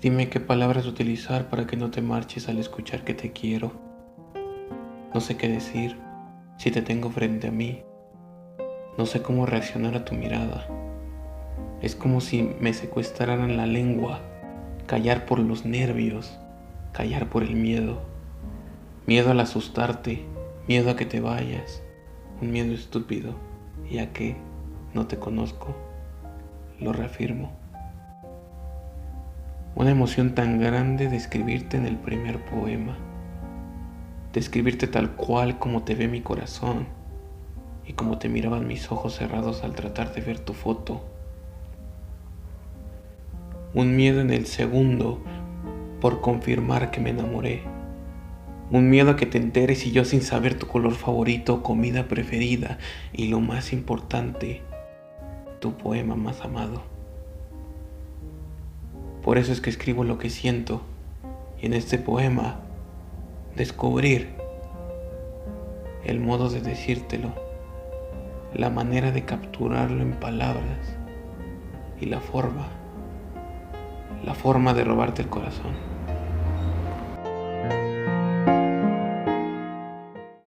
Dime qué palabras utilizar para que no te marches al escuchar que te quiero. No sé qué decir si te tengo frente a mí. No sé cómo reaccionar a tu mirada. Es como si me secuestraran la lengua, callar por los nervios, callar por el miedo. Miedo al asustarte, miedo a que te vayas, un miedo estúpido y a que no te conozco. Lo reafirmo. Una emoción tan grande de escribirte en el primer poema, de tal cual como te ve mi corazón y como te miraban mis ojos cerrados al tratar de ver tu foto. Un miedo en el segundo por confirmar que me enamoré. Un miedo a que te enteres y yo sin saber tu color favorito, comida preferida y lo más importante, tu poema más amado. Por eso es que escribo lo que siento y en este poema descubrir el modo de decírtelo, la manera de capturarlo en palabras y la forma, la forma de robarte el corazón.